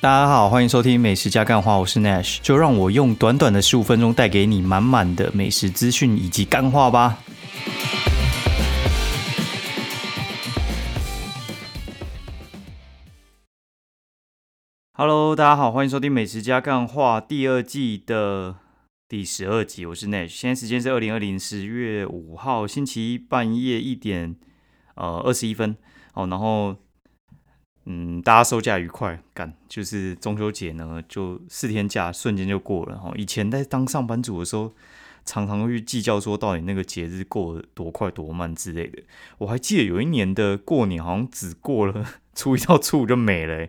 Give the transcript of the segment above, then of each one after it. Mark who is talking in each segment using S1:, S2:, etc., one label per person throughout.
S1: 大家好，欢迎收听美食加干话，我是 Nash，就让我用短短的十五分钟带给你满满的美食资讯以及干话吧。Hello，大家好，欢迎收听美食加干话第二季的第十二集，我是 Nash，现在时间是二零二零十月五号星期一半夜一点呃二十一分哦，然后。嗯，大家收假愉快，干就是中秋节呢，就四天假瞬间就过了哈。以前在当上班族的时候，常常会计较说到底那个节日过得多快多慢之类的。我还记得有一年的过年好像只过了初一到初五就没了，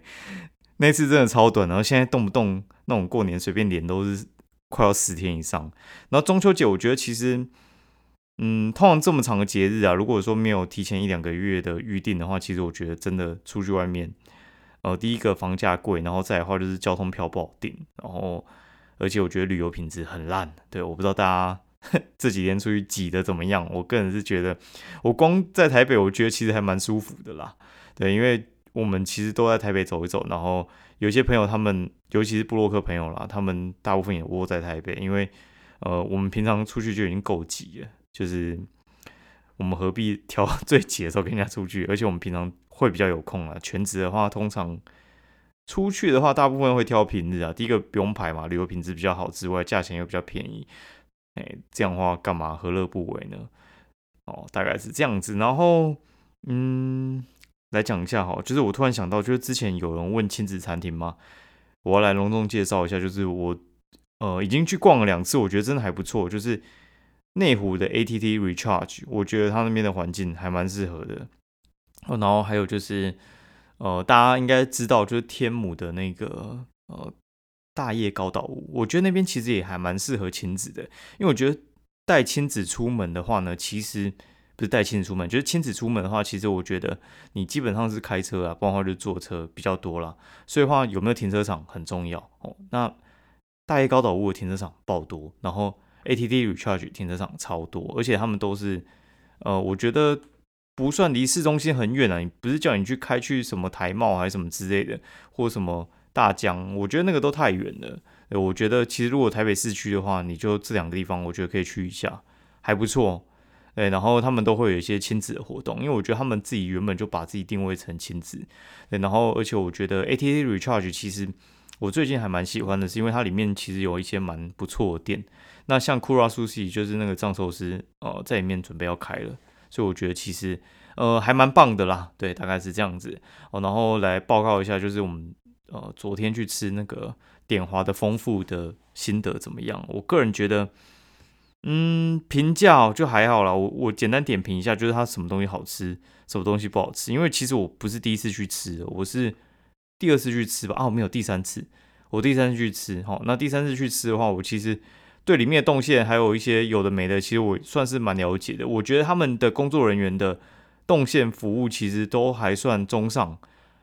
S1: 那次真的超短。然后现在动不动那种过年随便连都是快要十天以上。然后中秋节，我觉得其实。嗯，通常这么长的节日啊，如果说没有提前一两个月的预定的话，其实我觉得真的出去外面，呃，第一个房价贵，然后再的话就是交通票不好订，然后而且我觉得旅游品质很烂。对，我不知道大家这几天出去挤的怎么样，我个人是觉得，我光在台北，我觉得其实还蛮舒服的啦。对，因为我们其实都在台北走一走，然后有些朋友他们，尤其是布洛克朋友啦，他们大部分也窝在台北，因为呃，我们平常出去就已经够挤了。就是我们何必挑 最挤的时候跟人家出去？而且我们平常会比较有空啊。全职的话，通常出去的话，大部分会挑平日啊。第一个不用排嘛，旅游品质比较好之外，价钱又比较便宜。哎，这样的话干嘛何乐不为呢？哦，大概是这样子。然后，嗯，来讲一下哈，就是我突然想到，就是之前有人问亲子餐厅吗？我要来隆重介绍一下，就是我呃已经去逛了两次，我觉得真的还不错，就是。内湖的 ATT Recharge，我觉得它那边的环境还蛮适合的。哦，然后还有就是，呃，大家应该知道，就是天母的那个呃大叶高岛屋，我觉得那边其实也还蛮适合亲子的。因为我觉得带亲子出门的话呢，其实不是带亲子出门，就是亲子出门的话，其实我觉得你基本上是开车啊，不然的话就坐车比较多啦。所以话有没有停车场很重要哦。那大叶高岛屋的停车场爆多，然后。ATD Recharge 停车场超多，而且他们都是，呃，我觉得不算离市中心很远啊。你不是叫你去开去什么台茂还是什么之类的，或什么大江，我觉得那个都太远了。我觉得其实如果台北市区的话，你就这两个地方，我觉得可以去一下，还不错。对，然后他们都会有一些亲子的活动，因为我觉得他们自己原本就把自己定位成亲子。对，然后而且我觉得 ATD Recharge 其实我最近还蛮喜欢的，是因为它里面其实有一些蛮不错的店。那像 Kura Sushi 就是那个藏寿司，呃，在里面准备要开了，所以我觉得其实呃还蛮棒的啦，对，大概是这样子哦。然后来报告一下，就是我们呃昨天去吃那个点华的丰富的心得怎么样？我个人觉得，嗯，评价就还好啦。我我简单点评一下，就是它什么东西好吃，什么东西不好吃。因为其实我不是第一次去吃，我是第二次去吃吧？啊，没有第三次，我第三次去吃。好，那第三次去吃的话，我其实。对里面的动线还有一些有的没的，其实我算是蛮了解的。我觉得他们的工作人员的动线服务其实都还算中上，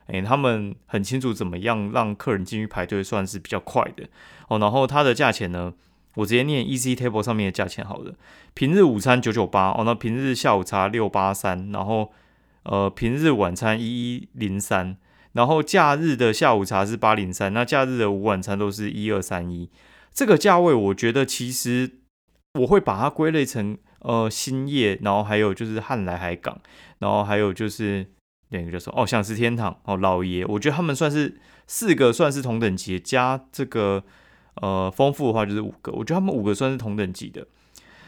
S1: 诶，他们很清楚怎么样让客人进去排队，算是比较快的哦。然后它的价钱呢，我直接念 EC Table 上面的价钱好了。平日午餐九九八哦，那平日下午茶六八三，然后呃平日晚餐一一零三，然后假日的下午茶是八零三，那假日的午晚餐都是一二三一。这个价位，我觉得其实我会把它归类成呃新业，然后还有就是汉来海港，然后还有就是两个叫什么哦，享食天堂哦，老爷，我觉得他们算是四个算是同等级，加这个呃丰富的话就是五个，我觉得他们五个算是同等级的。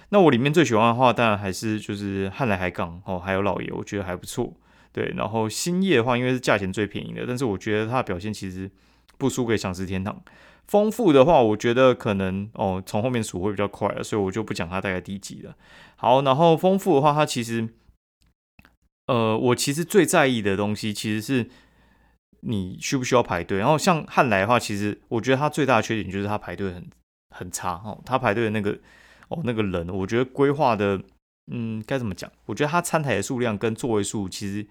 S1: 那我里面最喜欢的话，当然还是就是汉来海港哦，还有老爷，我觉得还不错。对，然后新业的话，因为是价钱最便宜的，但是我觉得它的表现其实不输给享食天堂。丰富的话，我觉得可能哦，从后面数会比较快了，所以我就不讲它大概第几了。好，然后丰富的话，它其实，呃，我其实最在意的东西其实是你需不需要排队。然后像汉来的话，其实我觉得它最大的缺点就是它排队很很差哦，它排队的那个哦那个人，我觉得规划的嗯该怎么讲？我觉得它餐台的数量跟座位数其实。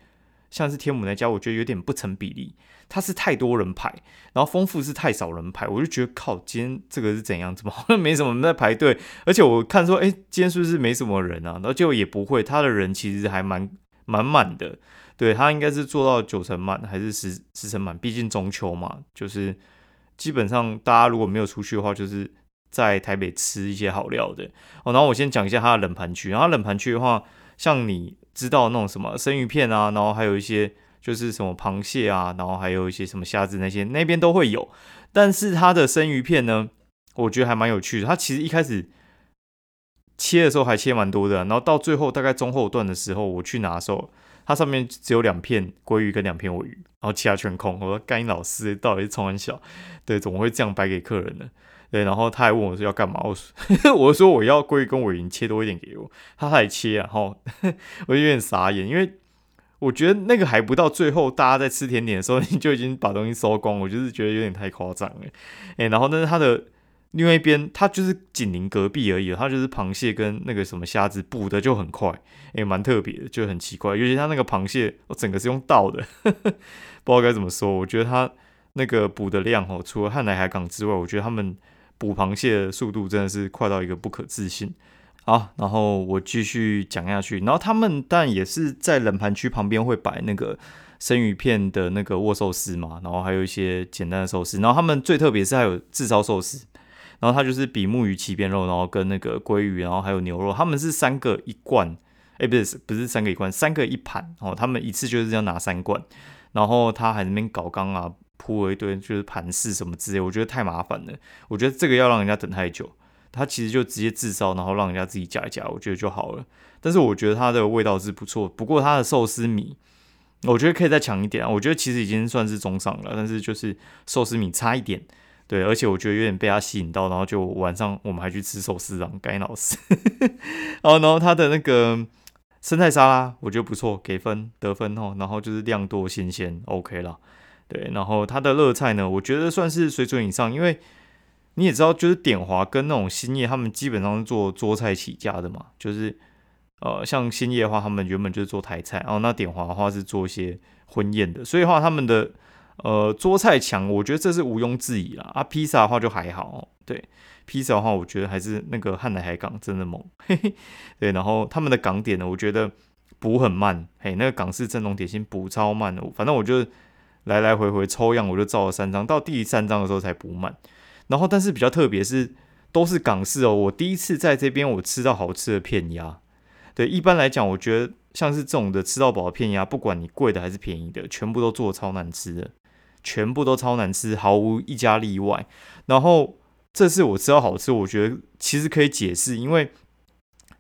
S1: 像是天母那家，我觉得有点不成比例。它是太多人排，然后丰富是太少人排，我就觉得靠，今天这个是怎样？怎么好像 没什么人在排队？而且我看说，哎，今天是不是没什么人啊？然后结果也不会，他的人其实还蛮满满的。对他应该是做到九成满还是十十成满？毕竟中秋嘛，就是基本上大家如果没有出去的话，就是在台北吃一些好料的哦。然后我先讲一下它的冷盘区，然后冷盘区的话，像你知道那种什么生鱼片啊，然后还有一些就是什么螃蟹啊，然后还有一些什么虾子那些，那边都会有。但是它的生鱼片呢，我觉得还蛮有趣的。它其实一开始切的时候还切蛮多的，然后到最后大概中后段的时候，我去拿的时候。它上面只有两片鲑鱼跟两片尾鱼，然后其他全空。我说：“干老师到底是从很小，对，怎么会这样摆给客人呢？”对，然后他还问我说要干嘛？我说：“ 我说我要鲑鱼跟尾鱼切多一点给我。”他还切啊，后 我就有点傻眼，因为我觉得那个还不到最后，大家在吃甜点的时候，你就已经把东西收光，我就是觉得有点太夸张了。哎，然后但是它的。另外一边，它就是紧邻隔壁而已，它就是螃蟹跟那个什么虾子补的就很快，也蛮特别的，就很奇怪。尤其它那个螃蟹，我整个是用倒的，不知道该怎么说。我觉得它那个补的量哦，除了汉来海港之外，我觉得他们补螃蟹的速度真的是快到一个不可置信。好，然后我继续讲下去。然后他们但也是在冷盘区旁边会摆那个生鱼片的那个握寿司嘛，然后还有一些简单的寿司。然后他们最特别是还有炙烧寿司。然后它就是比目鱼鳍边肉，然后跟那个鲑鱼，然后还有牛肉，他们是三个一罐，哎，不是不是三个一罐，三个一盘哦。他们一次就是要拿三罐，然后他还那边搞缸啊，铺了一堆就是盘式什么之类，我觉得太麻烦了。我觉得这个要让人家等太久，他其实就直接自烧，然后让人家自己夹一夹，我觉得就好了。但是我觉得它的味道是不错，不过它的寿司米，我觉得可以再强一点啊。我觉得其实已经算是中上了，但是就是寿司米差一点。对，而且我觉得有点被它吸引到，然后就晚上我们还去吃寿司郎，该老师。然后，然后它的那个生菜沙拉，我觉得不错，给分得分哦。然后就是量多新鲜，OK 了。对，然后它的热菜呢，我觉得算是水准以上，因为你也知道，就是点华跟那种兴业，他们基本上是做桌菜起家的嘛。就是呃，像兴业的话，他们原本就是做台菜，然后那点华的话是做一些婚宴的，所以话他们的。呃，桌菜强，我觉得这是毋庸置疑啦。啊，披萨的话就还好，对，披萨的话，我觉得还是那个汉来海港真的猛，嘿嘿。对，然后他们的港点呢，我觉得补很慢，嘿，那个港式正宗点心补超慢的，反正我就来来回回抽样，我就照了三张，到第三张的时候才补满。然后，但是比较特别是都是港式哦，我第一次在这边我吃到好吃的片鸭。对，一般来讲，我觉得像是这种的吃到饱的片鸭，不管你贵的还是便宜的，全部都做超难吃的。全部都超难吃，毫无一家例外。然后这次我吃到好吃，我觉得其实可以解释，因为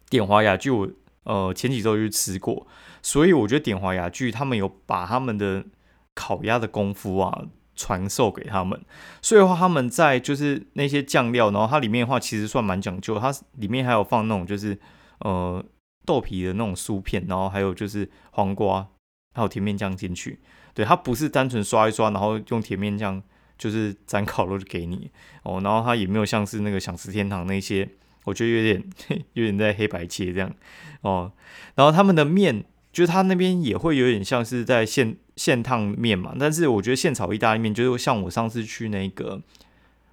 S1: 点华雅聚我呃前几周就吃过，所以我觉得点华雅聚他们有把他们的烤鸭的功夫啊传授给他们，所以的话他们在就是那些酱料，然后它里面的话其实算蛮讲究，它里面还有放那种就是呃豆皮的那种酥片，然后还有就是黄瓜还有甜面酱进去。对，它不是单纯刷一刷，然后用甜面酱就是沾烤肉就给你哦，然后它也没有像是那个想吃天堂那些，我觉得有点 有点在黑白切这样哦。然后他们的面，就是他那边也会有点像是在现现烫面嘛，但是我觉得现炒意大利面，就是像我上次去那个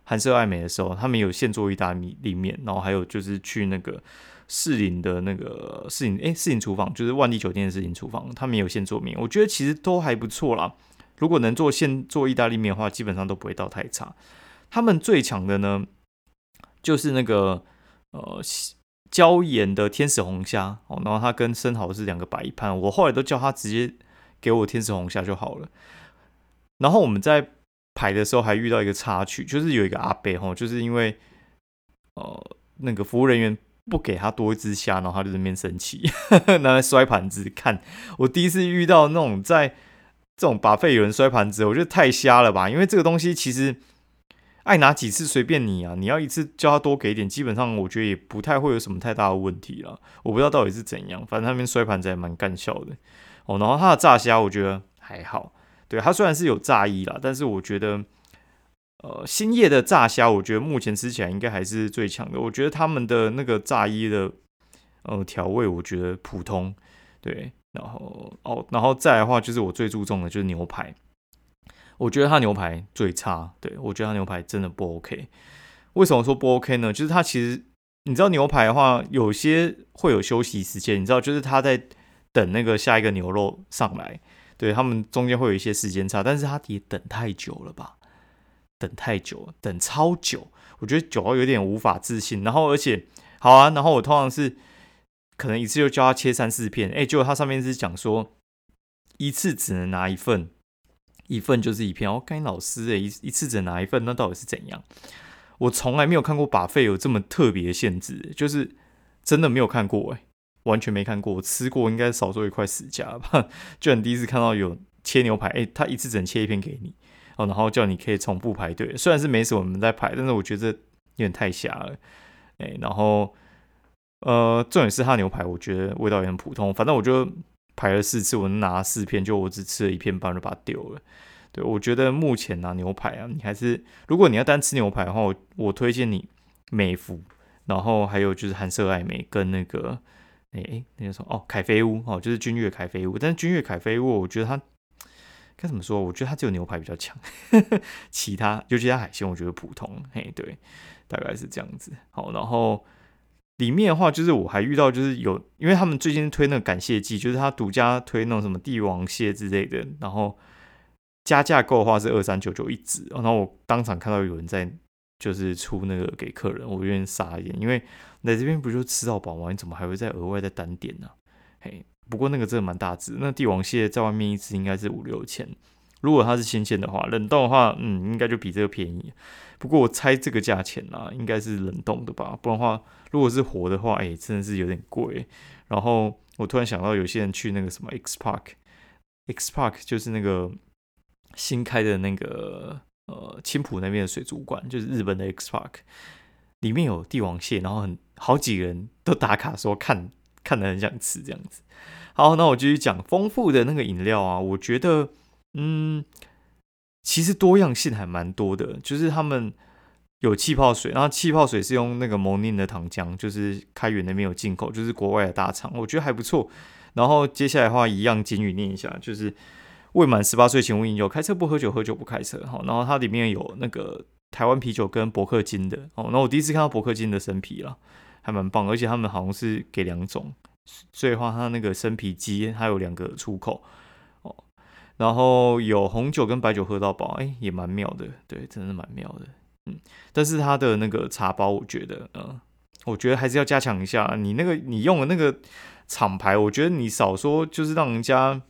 S1: 韩式爱美的时候，他们有现做意大利面，然后还有就是去那个。士林的那个士林，哎，士林厨房就是万丽酒店的士林厨房，他们有现做面，我觉得其实都还不错啦。如果能做现做意大利面的话，基本上都不会到太差。他们最强的呢，就是那个呃椒盐的天使红虾哦，然后它跟生蚝是两个摆一盘，我后来都叫他直接给我天使红虾就好了。然后我们在排的时候还遇到一个插曲，就是有一个阿伯吼，就是因为呃那个服务人员。不给他多一只虾，然后他就在那边生气，拿来摔盘子。看我第一次遇到那种在这种把费有人摔盘子，我觉得太瞎了吧？因为这个东西其实爱拿几次随便你啊，你要一次叫他多给点，基本上我觉得也不太会有什么太大的问题了。我不知道到底是怎样，反正那边摔盘子还蛮干笑的哦。然后他的炸虾我觉得还好，对他虽然是有炸衣啦，但是我觉得。呃，兴业的炸虾，我觉得目前吃起来应该还是最强的。我觉得他们的那个炸衣的呃调味，我觉得普通。对，然后哦，然后再的话，就是我最注重的就是牛排。我觉得他牛排最差。对我觉得他牛排真的不 OK。为什么说不 OK 呢？就是他其实你知道牛排的话，有些会有休息时间，你知道，就是他在等那个下一个牛肉上来，对他们中间会有一些时间差，但是他也等太久了吧？等太久，等超久，我觉得久到有点无法置信。然后而且好啊，然后我通常是可能一次就教他切三四片，哎，结果他上面是讲说一次只能拿一份，一份就是一片。哦，该老师哎，一一次只拿一份，那到底是怎样？我从来没有看过把费有这么特别限制，就是真的没有看过哎。完全没看过，我吃过，应该少说一块死家吧。就很第一次看到有切牛排，哎，他一次只能切一片给你哦，然后叫你可以重复排队。虽然是没什么人在排，但是我觉得有点太瞎了，哎，然后呃，重点是他牛排，我觉得味道也很普通。反正我就排了四次，我能拿四片，就我只吃了一片半就把它丢了。对我觉得目前拿牛排啊，你还是如果你要单吃牛排的话，我我推荐你美孚，然后还有就是韩舍爱美跟那个。哎哎，那个什么哦，凯菲屋哦，就是君悦凯菲屋。但是君悦凯菲屋，我觉得它该怎么说？我觉得它只有牛排比较强，其他尤其它海鲜，我觉得普通。嘿，对，大概是这样子。好，然后里面的话，就是我还遇到就是有，因为他们最近推那个感谢季，就是他独家推那种什么帝王蟹之类的，然后加价购的话是二三九九一只。然后我当场看到有人在。就是出那个给客人，我有点傻眼，因为来这边不就吃到饱吗？你怎么还会再额外再单点呢？嘿，不过那个真的蛮大只，那帝王蟹在外面一只应该是五六千，如果它是新鲜的话，冷冻的话，嗯，应该就比这个便宜。不过我猜这个价钱啊，应该是冷冻的吧？不然的话，如果是活的话，哎，真的是有点贵。然后我突然想到，有些人去那个什么 X Park，X Park 就是那个新开的那个。呃，青浦那边的水族馆就是日本的 X Park，里面有帝王蟹，然后很好几个人都打卡说看看的很想吃这样子。好，那我继续讲丰富的那个饮料啊，我觉得嗯，其实多样性还蛮多的，就是他们有气泡水，然后气泡水是用那个蒙宁的糖浆，就是开源那边有进口，就是国外的大厂，我觉得还不错。然后接下来的话，一样简语念一下，就是。未满十八岁请勿饮酒，开车不喝酒，喝酒不开车。好，然后它里面有那个台湾啤酒跟伯克金的。哦，那我第一次看到伯克金的生啤了，还蛮棒，而且他们好像是给两种，所以话它那个生啤机还有两个出口。然后有红酒跟白酒喝到饱，哎，也蛮妙的，对，真的蛮妙的。嗯，但是它的那个茶包，我觉得，嗯，我觉得还是要加强一下。你那个你用的那个厂牌，我觉得你少说就是让人家。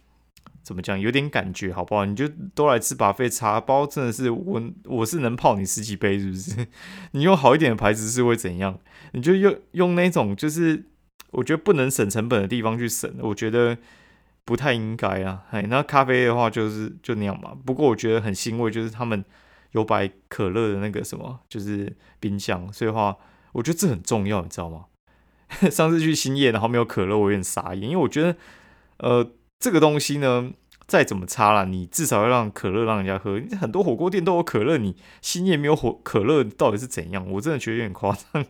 S1: 怎么讲？有点感觉，好不好？你就都来吃把费茶包，真的是我我是能泡你十几杯，是不是？你用好一点的牌子是会怎样？你就用用那种就是我觉得不能省成本的地方去省，我觉得不太应该啊。哎，那咖啡的话就是就那样嘛。不过我觉得很欣慰，就是他们有摆可乐的那个什么，就是冰箱，所以话我觉得这很重要，你知道吗？上次去兴业，然后没有可乐，我有点傻眼，因为我觉得呃。这个东西呢，再怎么差啦，你至少要让可乐让人家喝。很多火锅店都有可乐，你新业没有火可乐，到底是怎样？我真的觉得有点夸张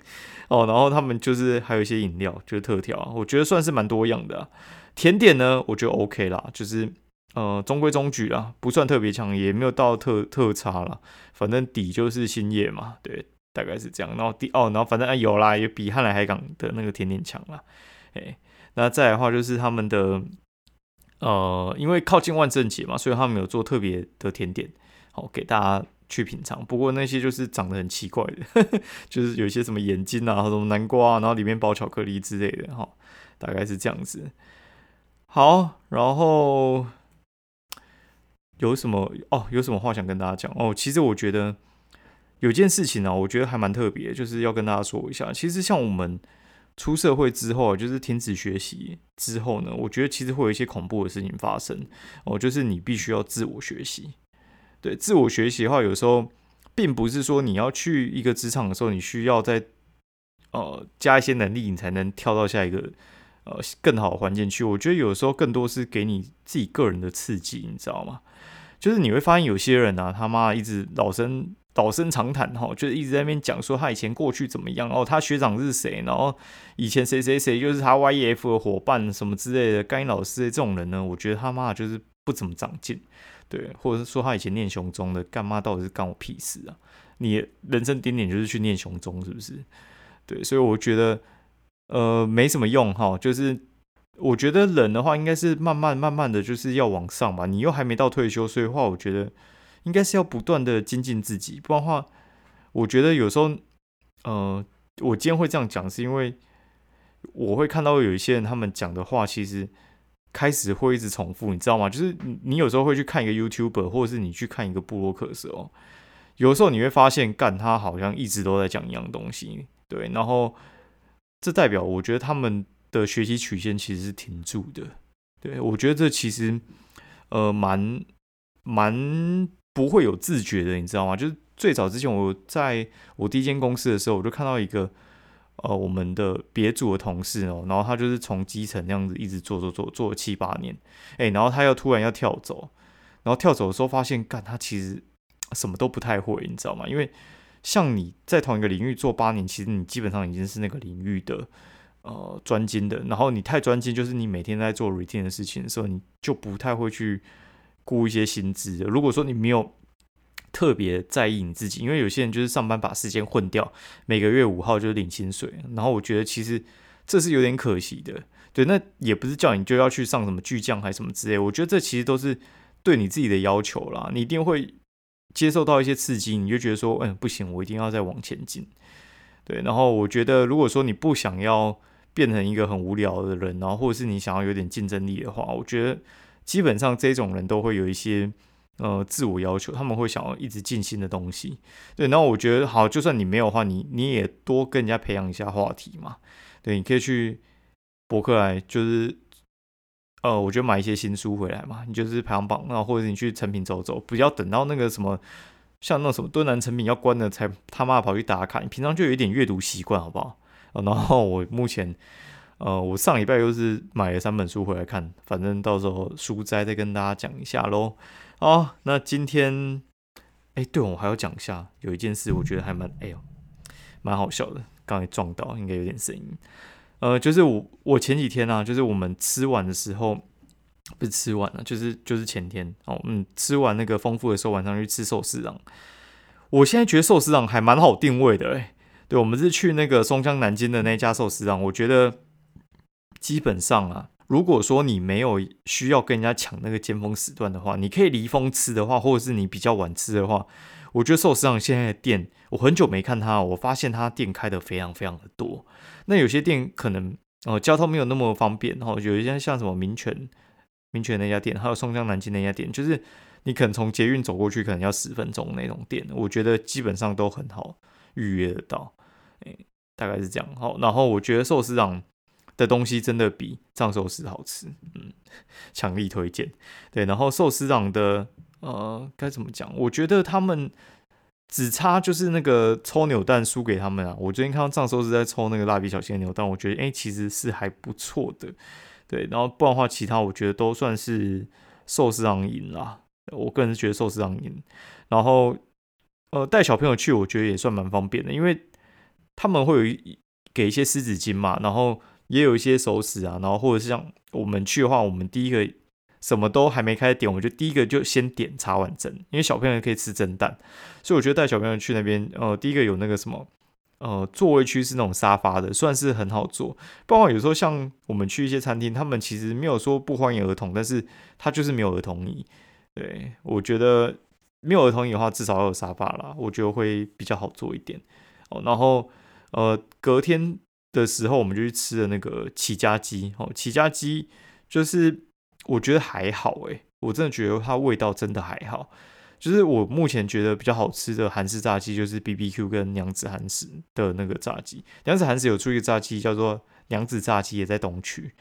S1: 哦。然后他们就是还有一些饮料，就是特调，我觉得算是蛮多样的。甜点呢，我觉得 OK 啦，就是呃中规中矩啦，不算特别强，也没有到特特差啦。反正底就是新业嘛，对，大概是这样。然后第哦，然后反正啊有啦，也比汉来海港的那个甜点强啦。哎，那再来的话就是他们的。呃，因为靠近万圣节嘛，所以他们有做特别的甜点，好给大家去品尝。不过那些就是长得很奇怪的，就是有一些什么眼睛啊，什么南瓜，然后里面包巧克力之类的，哈，大概是这样子。好，然后有什么哦？有什么话想跟大家讲哦？其实我觉得有件事情呢，我觉得还蛮特别，就是要跟大家说一下。其实像我们。出社会之后，就是停止学习之后呢，我觉得其实会有一些恐怖的事情发生哦，就是你必须要自我学习。对，自我学习的话，有时候并不是说你要去一个职场的时候，你需要在呃加一些能力，你才能跳到下一个呃更好的环境去。我觉得有时候更多是给你自己个人的刺激，你知道吗？就是你会发现有些人啊，他妈一直老生。老生常谈哈，就是一直在那边讲说他以前过去怎么样哦，他学长是谁，然后以前谁谁谁就是他 Y E F 的伙伴什么之类的。该老师这种人呢，我觉得他妈就是不怎么长进，对，或者是说他以前念雄中的，干妈到底是干我屁事啊？你人生顶点就是去念雄中是不是？对，所以我觉得呃没什么用哈，就是我觉得人的话，应该是慢慢慢慢的就是要往上吧。你又还没到退休，所以的话，我觉得应该是要不断的精进自己。不然的话，我觉得有时候，呃，我今天会这样讲，是因为我会看到有一些人他们讲的话，其实开始会一直重复，你知道吗？就是你有时候会去看一个 YouTuber，或者是你去看一个布洛克的时候，有时候你会发现，干他好像一直都在讲一样东西，对，然后这代表我觉得他们。的学习曲线其实是停住的，对我觉得这其实呃蛮蛮不会有自觉的，你知道吗？就是最早之前我在我第一间公司的时候，我就看到一个呃我们的别组的同事哦，然后他就是从基层那样子一直做做做做了七八年，哎，然后他又突然要跳走，然后跳走的时候发现，干他其实什么都不太会，你知道吗？因为像你在同一个领域做八年，其实你基本上已经是那个领域的。呃，专精的，然后你太专精，就是你每天在做 routine 的事情的时候，你就不太会去顾一些薪资的。如果说你没有特别在意你自己，因为有些人就是上班把时间混掉，每个月五号就领薪水，然后我觉得其实这是有点可惜的。对，那也不是叫你就要去上什么巨匠还是什么之类，我觉得这其实都是对你自己的要求啦。你一定会接受到一些刺激，你就觉得说，嗯，不行，我一定要再往前进。对，然后我觉得如果说你不想要。变成一个很无聊的人，然后或者是你想要有点竞争力的话，我觉得基本上这种人都会有一些呃自我要求，他们会想要一直进新的东西。对，然后我觉得好，就算你没有的话，你你也多跟人家培养一下话题嘛。对，你可以去博客来，就是呃，我觉得买一些新书回来嘛，你就是排行榜，然后或者你去成品走走，不要等到那个什么像那种什么敦南成品要关了才他妈跑去打卡，你平常就有一点阅读习惯，好不好？然后我目前，呃，我上礼拜又是买了三本书回来看，反正到时候书斋再跟大家讲一下喽。好，那今天，哎，对我还要讲一下，有一件事我觉得还蛮，哎呦，蛮好笑的，刚才撞到，应该有点声音。呃，就是我我前几天啊，就是我们吃完的时候，不是吃完了，就是就是前天哦，嗯，吃完那个丰富的时候，晚上去吃寿司郎。我现在觉得寿司郎还蛮好定位的，哎。对，我们是去那个松江南京的那家寿司档。我觉得基本上啊，如果说你没有需要跟人家抢那个尖峰时段的话，你可以离峰吃的话，或者是你比较晚吃的话，我觉得寿司档现在的店，我很久没看它，我发现它店开的非常非常的多。那有些店可能哦交通没有那么方便，然后有一些像什么民权民权那家店，还有松江南京那家店，就是你可能从捷运走过去可能要十分钟那种店，我觉得基本上都很好。预约得到，哎，大概是这样。好，然后我觉得寿司郎的东西真的比藏寿司好吃，嗯，强力推荐。对，然后寿司郎的，呃，该怎么讲？我觉得他们只差就是那个抽扭蛋输给他们啊。我最近看到藏寿司在抽那个蜡笔小新的扭蛋，我觉得哎，其实是还不错的。对，然后不然的话，其他我觉得都算是寿司郎赢啦。我个人觉得寿司郎赢，然后。呃，带小朋友去，我觉得也算蛮方便的，因为他们会有一给一些湿纸巾嘛，然后也有一些熟食啊，然后或者是像我们去的话，我们第一个什么都还没开始点，我们就第一个就先点茶碗蒸，因为小朋友可以吃蒸蛋，所以我觉得带小朋友去那边，呃，第一个有那个什么，呃，座位区是那种沙发的，算是很好坐。包括有时候像我们去一些餐厅，他们其实没有说不欢迎儿童，但是他就是没有儿童椅。对我觉得。没有儿童椅的话，至少要有沙发啦，我觉得会比较好坐一点哦。然后，呃，隔天的时候，我们就去吃了那个起家鸡哦。起家鸡就是我觉得还好诶，我真的觉得它味道真的还好。就是我目前觉得比较好吃的韩式炸鸡，就是 B B Q 跟娘子韩式的那个炸鸡。娘子韩式有出一个炸鸡叫做娘子炸鸡，也在东区。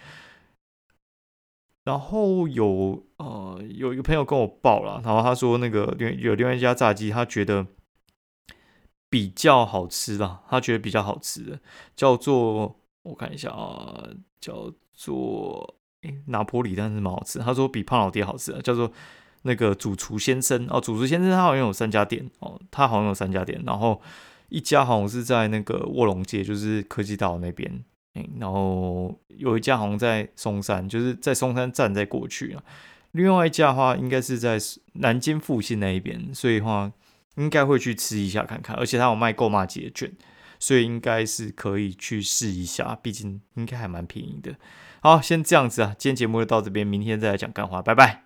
S1: 然后有呃有一个朋友跟我报了，然后他说那个有有另外一家炸鸡，他觉得比较好吃啦，他觉得比较好吃的叫做我看一下啊，叫做诶拿破里，但是蛮好吃。他说比胖老爹好吃，叫做那个主厨先生哦，主厨先生他好像有三家店哦，他好像有三家店，然后一家好像是在那个卧龙街，就是科技岛那边。然后有一家好像在松山，就是在松山站再过去啊。另外一家的话，应该是在南京复兴那一边，所以话应该会去吃一下看看。而且他有卖购买节券，所以应该是可以去试一下，毕竟应该还蛮便宜的。好，先这样子啊，今天节目就到这边，明天再来讲干花，拜拜。